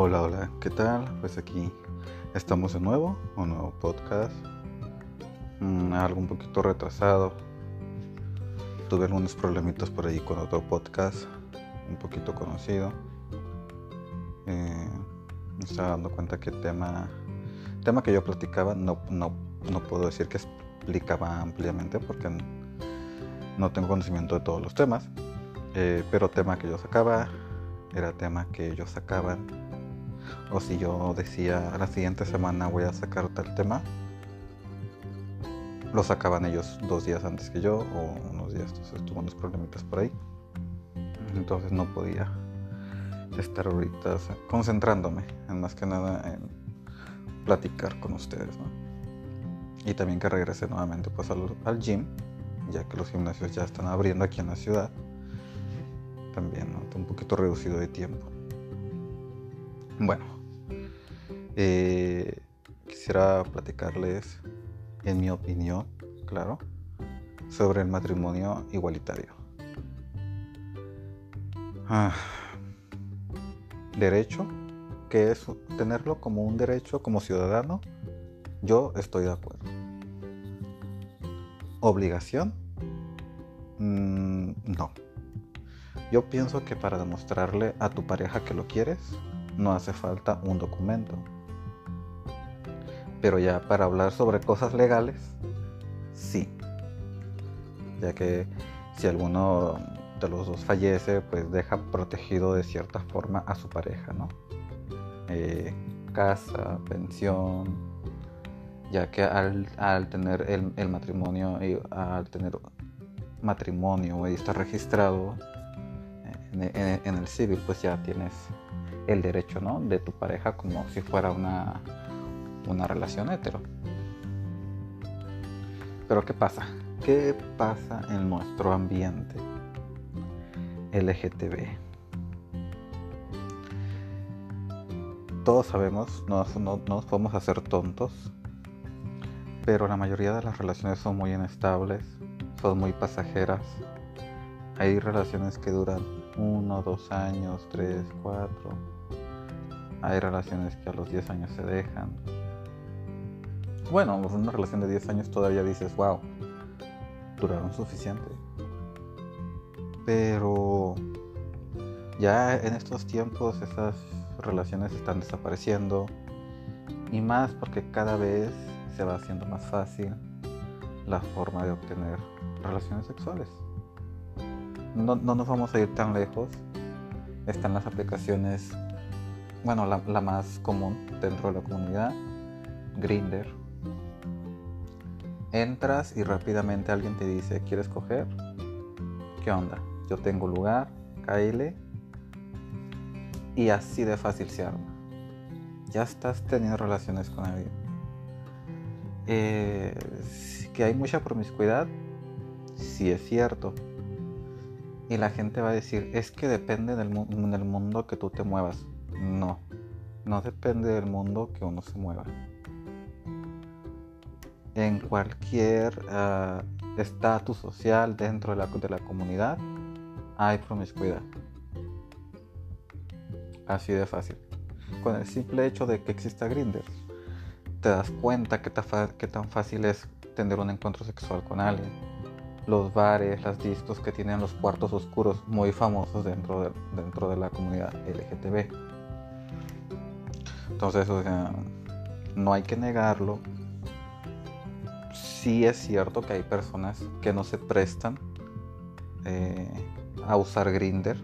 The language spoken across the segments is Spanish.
Hola, hola, ¿qué tal? Pues aquí estamos de nuevo, un nuevo podcast, mm, algo un poquito retrasado. Tuve algunos problemitas por ahí con otro podcast, un poquito conocido. Eh, me estaba dando cuenta que tema, tema que yo platicaba no, no, no puedo decir que explicaba ampliamente porque no tengo conocimiento de todos los temas, eh, pero tema que yo sacaba era tema que ellos sacaban o si yo decía la siguiente semana voy a sacar tal tema, lo sacaban ellos dos días antes que yo o unos días, entonces tuve unos problemitas por ahí. Entonces no podía estar ahorita concentrándome en más que nada en platicar con ustedes. Y también que regrese nuevamente pues al, gym, ya que los gimnasios ya están abriendo aquí en la ciudad. También ¿no? un poquito reducido de tiempo. Bueno, eh, quisiera platicarles, en mi opinión, claro, sobre el matrimonio igualitario. Ah, derecho, que es tenerlo como un derecho como ciudadano, yo estoy de acuerdo. Obligación, mm, no. Yo pienso que para demostrarle a tu pareja que lo quieres, no hace falta un documento. Pero ya para hablar sobre cosas legales, sí. Ya que si alguno de los dos fallece, pues deja protegido de cierta forma a su pareja, ¿no? Eh, casa, pensión, ya que al, tener el, matrimonio y al tener matrimonio y estar registrado en el civil, pues ya tienes el derecho ¿no? de tu pareja como si fuera una, una relación hetero. Pero ¿qué pasa? ¿Qué pasa en nuestro ambiente LGTB? Todos sabemos, no, no, nos podemos hacer tontos, pero la mayoría de las relaciones son muy inestables, son muy pasajeras. Hay relaciones que duran uno, dos años, tres, cuatro, hay relaciones que a los 10 años se dejan. Bueno, una relación de 10 años todavía dices, wow, duraron suficiente. Pero ya en estos tiempos esas relaciones están desapareciendo. Y más porque cada vez se va haciendo más fácil la forma de obtener relaciones sexuales. No, no nos vamos a ir tan lejos. Están las aplicaciones bueno, la, más común dentro de la comunidad, Grinder. Entras y rápidamente alguien te dice, ¿quieres coger? ¿Qué onda? Yo tengo lugar, caile. Y así de fácil se arma. Ya estás teniendo relaciones con alguien. Eh, que hay mucha promiscuidad, sí es cierto. Y la gente va a decir, es que depende del, mundo que tú te muevas. No, no depende del mundo que uno se mueva. En cualquier ah, estatus social dentro de la, de la comunidad hay promiscuidad. Así de fácil. Con el simple hecho de que exista Grindr, te das cuenta que, tan fácil es tener un encuentro sexual con alguien. Los bares, las discos que tienen los cuartos oscuros muy famosos dentro de, dentro de la comunidad LGTB entonces, o sea, no hay que negarlo. Sí es cierto que hay personas que no se prestan eh, a usar Grinder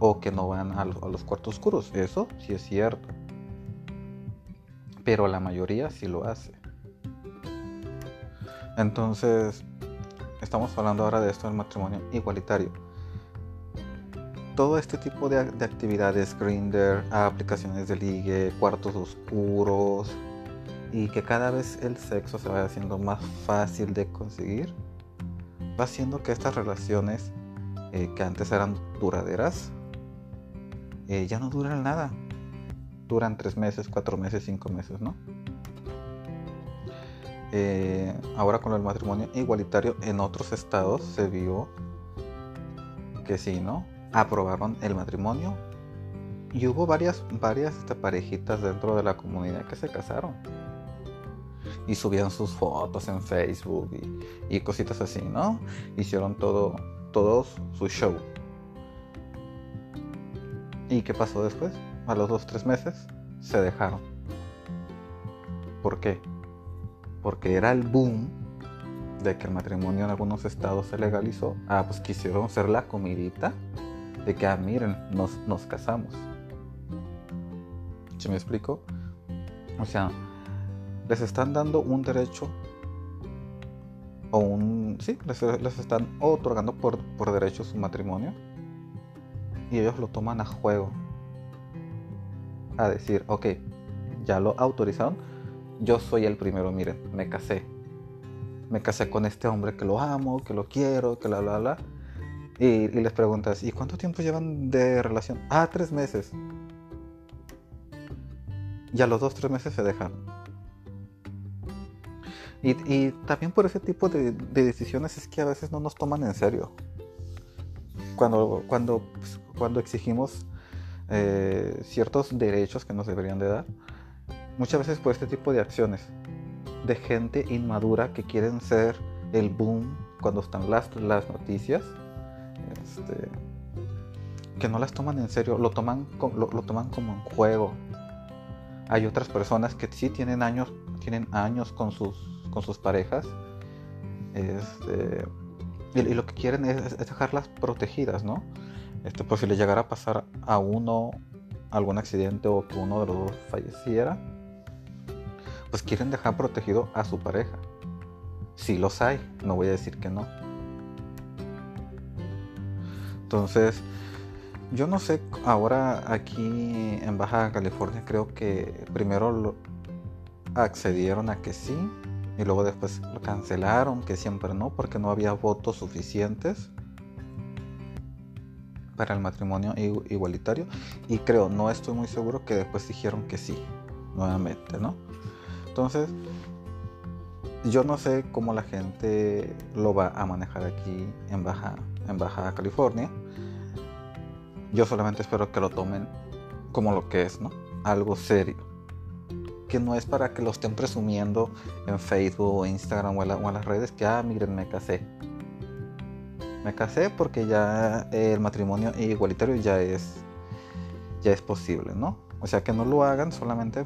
o que no van a los, cuartos oscuros. Eso sí es cierto. Pero la mayoría sí lo hace. Entonces, estamos hablando ahora de esto del matrimonio igualitario todo este tipo de, actividades, Grinder, aplicaciones de ligue, cuartos oscuros, y que cada vez el sexo se vaya haciendo más fácil de conseguir, va haciendo que estas relaciones eh, que antes eran duraderas, eh, ya no duran nada. Duran tres meses, cuatro meses, cinco meses, ¿no? Eh, ahora con el matrimonio igualitario en otros estados se vio que sí, ¿no? aprobaron el matrimonio Y hubo varias, varias este, parejitas dentro de la comunidad que se casaron. Y subían sus fotos en Facebook y, y cositas así, ¿no? Hicieron todo, todos su show. ¿Y qué pasó después? A los dos, tres meses se dejaron. ¿Por qué? Porque era el boom de que el matrimonio en algunos estados se legalizó. Ah, pues quisieron hacer la comidita de que, ah, miren, nos, nos casamos. ¿Se me explico? O sea, les están dando un derecho o un... Sí, les, están otorgando por, por derecho su matrimonio y ellos lo toman a juego. A decir, ok, ya lo autorizaron, yo soy el primero, miren, me casé. Me casé con este hombre que lo amo, que lo quiero, que la, bla. Y, y les preguntas, ¿y cuánto tiempo llevan de relación? Ah, tres meses. Y a los dos, tres meses se dejan. Y, también por ese tipo de, decisiones es que a veces no nos toman en serio. Cuando, cuando, pues, cuando exigimos eh, ciertos derechos que nos deberían de dar, muchas veces por este tipo de acciones de gente inmadura que quieren ser el boom cuando están las, las noticias, este, que no las toman en serio, lo toman, lo, toman como un juego. Hay otras personas que sí tienen años, tienen años con sus con sus parejas. Este, y, lo que quieren es, dejarlas protegidas, ¿no? Este, por si le llegara a pasar a uno algún accidente o que uno de los dos falleciera, pues quieren dejar protegido a su pareja. Si los hay, no voy a decir que no. Entonces, yo no sé, ahora aquí en Baja California creo que primero accedieron a que sí y luego después lo cancelaron, que siempre no, porque no había votos suficientes para el matrimonio igualitario. Y creo, no estoy muy seguro que después dijeron que sí, nuevamente, ¿no? Entonces, yo no sé cómo la gente lo va a manejar aquí en Baja, California. Yo solamente espero que lo tomen como lo que es, ¿no? Algo serio que no es para que lo estén presumiendo en Facebook o Instagram o, en las redes que, ah, miren, me casé. Me casé porque ya el matrimonio igualitario ya es, ya es posible, ¿no? O sea, que no lo hagan solamente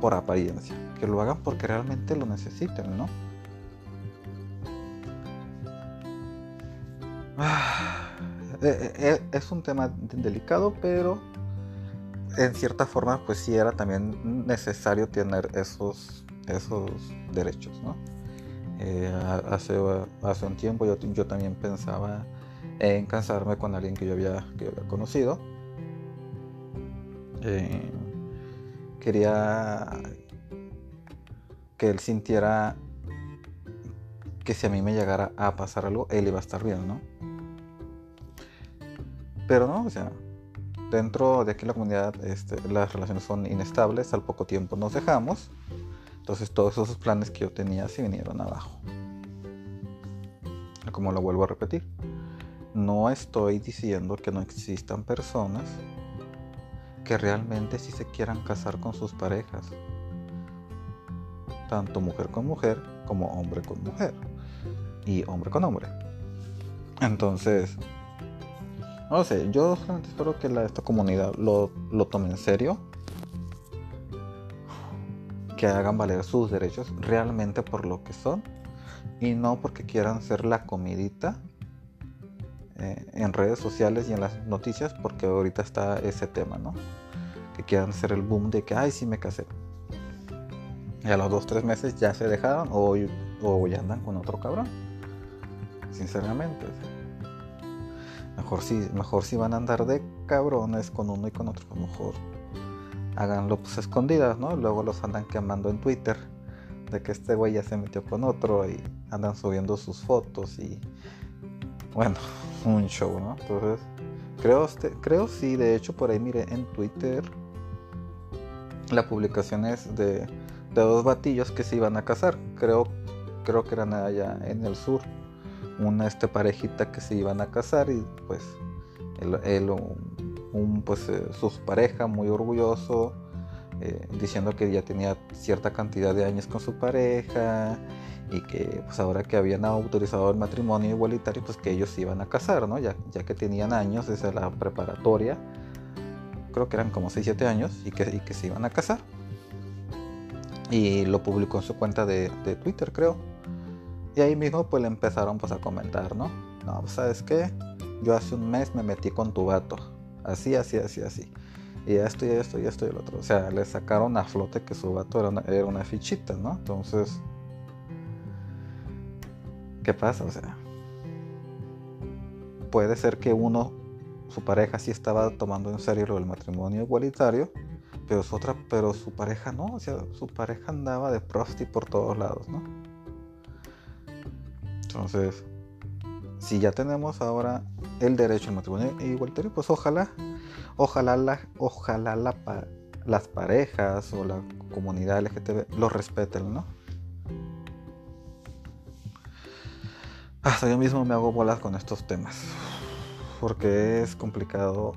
por apariencia, que lo hagan porque realmente lo necesiten, ¿no? Ah, eh, eh, es un tema delicado, pero en cierta forma, pues sí era también necesario tener esos, esos derechos, ¿no? Eh, hace, hace un tiempo yo, yo, también pensaba en casarme con alguien que yo había, que había conocido. Eh, quería que él sintiera que si a mí me llegara a pasar algo, él iba a estar bien, ¿no? Pero no, o sea, dentro de aquí la comunidad este, las relaciones son inestables, al poco tiempo nos dejamos, entonces todos esos planes que yo tenía se vinieron abajo. Como lo vuelvo a repetir, no estoy diciendo que no existan personas que realmente sí se quieran casar con sus parejas, tanto mujer con mujer como hombre con mujer y hombre con hombre. Entonces, no sé, yo solamente espero que la, esta comunidad lo, lo tome en serio. Que hagan valer sus derechos realmente por lo que son. Y no porque quieran ser la comidita eh, en redes sociales y en las noticias. Porque ahorita está ese tema, ¿no? Que quieran ser el boom de que, ay, sí me casé. Y a los dos, tres meses ya se dejaron o, o ya andan con otro cabrón. Sinceramente. Mejor si, mejor si van a andar de cabrones con uno y con otro, mejor háganlo pues escondidas, ¿no? Luego los andan quemando en Twitter de que este güey ya se metió con otro y andan subiendo sus fotos y bueno, un show, ¿no? Entonces, creo, este, creo sí, de hecho por ahí mire en Twitter la publicación es de, de dos batillos que se iban a casar, creo, creo que eran allá en el sur una este, parejita que se iban a casar y pues él, un, pues, eh, su pareja muy orgulloso, eh, diciendo que ya tenía cierta cantidad de años con su pareja y que pues ahora que habían autorizado el matrimonio igualitario, pues que ellos se iban a casar, ¿no? Ya, ya que tenían años desde la preparatoria, creo que eran como 6, 7 años, y que, y que se iban a casar. Y lo publicó en su cuenta de, de Twitter, creo. Y ahí mismo pues le empezaron pues a comentar, ¿no? No, pues, ¿sabes qué? Yo hace un mes me metí con tu vato. Así, así, así, así. Y esto, y esto, y esto, y el otro. O sea, le sacaron a flote que su vato era una, era una fichita, ¿no? Entonces, ¿qué pasa? O sea, puede ser que uno, su pareja sí estaba tomando en serio lo del matrimonio igualitario, pero su, otra, pero su pareja no, o sea, su pareja andaba de prosti por todos lados, ¿no? Entonces, si ya tenemos ahora el derecho al matrimonio igualitario, pues ojalá, ojalá, la, ojalá la, las parejas o la comunidad LGTB lo respeten, ¿no? Hasta yo mismo me hago bolas con estos temas, porque es complicado.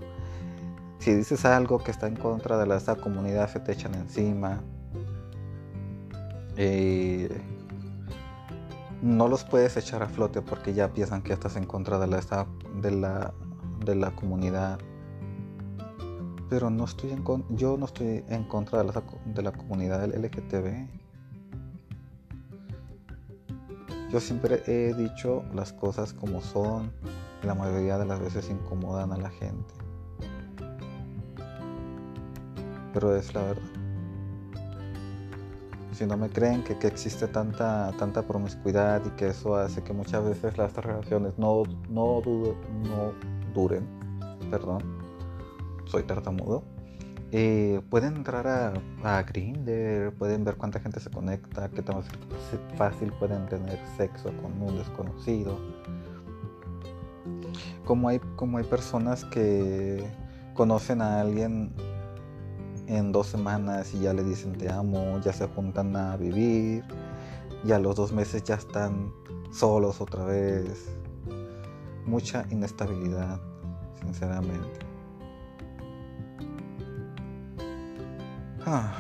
Si dices algo que está en contra de la, comunidad, se te echan encima. No los puedes echar a flote porque ya piensan que estás en contra de la, de la, de la comunidad. Pero no estoy en, yo no estoy en contra de la, de la comunidad LGTB. Yo siempre he dicho las cosas como son. La mayoría de las veces incomodan a la gente. Pero es la verdad si no me creen que, que, existe tanta, tanta promiscuidad y que eso hace que muchas veces las relaciones no, no, no duren, perdón, soy tartamudo, eh, pueden entrar a, a Grindr, pueden ver cuánta gente se conecta, qué tan fácil pueden tener sexo con un desconocido. Como hay, como hay personas que conocen a alguien en dos semanas y ya le dicen te amo, ya se juntan a vivir, ya los dos meses ya están solos otra vez. Mucha inestabilidad, sinceramente. Ah.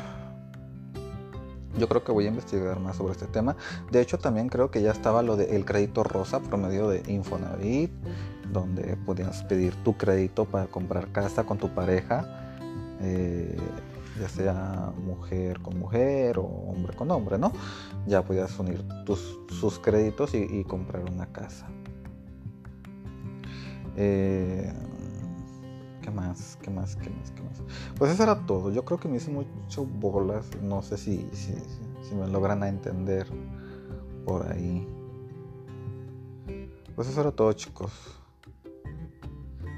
Yo creo que voy a investigar más sobre este tema. De hecho, también creo que ya estaba lo del crédito rosa por medio de Infonavit, donde podías pedir tu crédito para comprar casa con tu pareja eh, ya sea mujer con mujer o hombre con hombre, ¿no? Ya podías unir tus, sus créditos y, comprar una casa. Eh, ¿Qué más? ¿Qué más? ¿Qué más? ¿Qué más? Pues eso era todo. Yo creo que me hice mucho bolas. No sé si, si, si me logran entender por ahí. Pues eso era todo, chicos.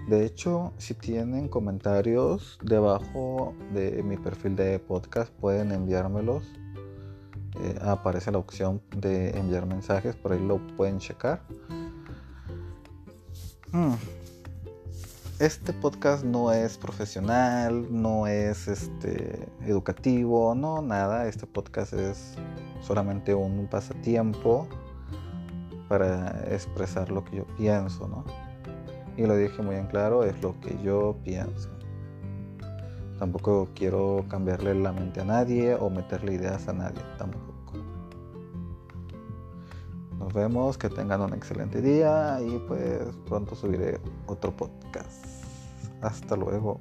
De hecho, si tienen comentarios debajo de mi perfil de podcast, pueden enviármelos. Eh, aparece la opción de enviar mensajes, por ahí lo pueden checar. Hmm. Este podcast no es profesional, no es este, educativo, no nada. Este podcast es solamente un pasatiempo para expresar lo que yo pienso, ¿no? y lo dije muy en claro, es lo que yo pienso. Tampoco quiero cambiarle la mente a nadie o meterle ideas a nadie, tampoco. Nos vemos, que tengan un excelente día y pues pronto subiré otro podcast. Hasta luego.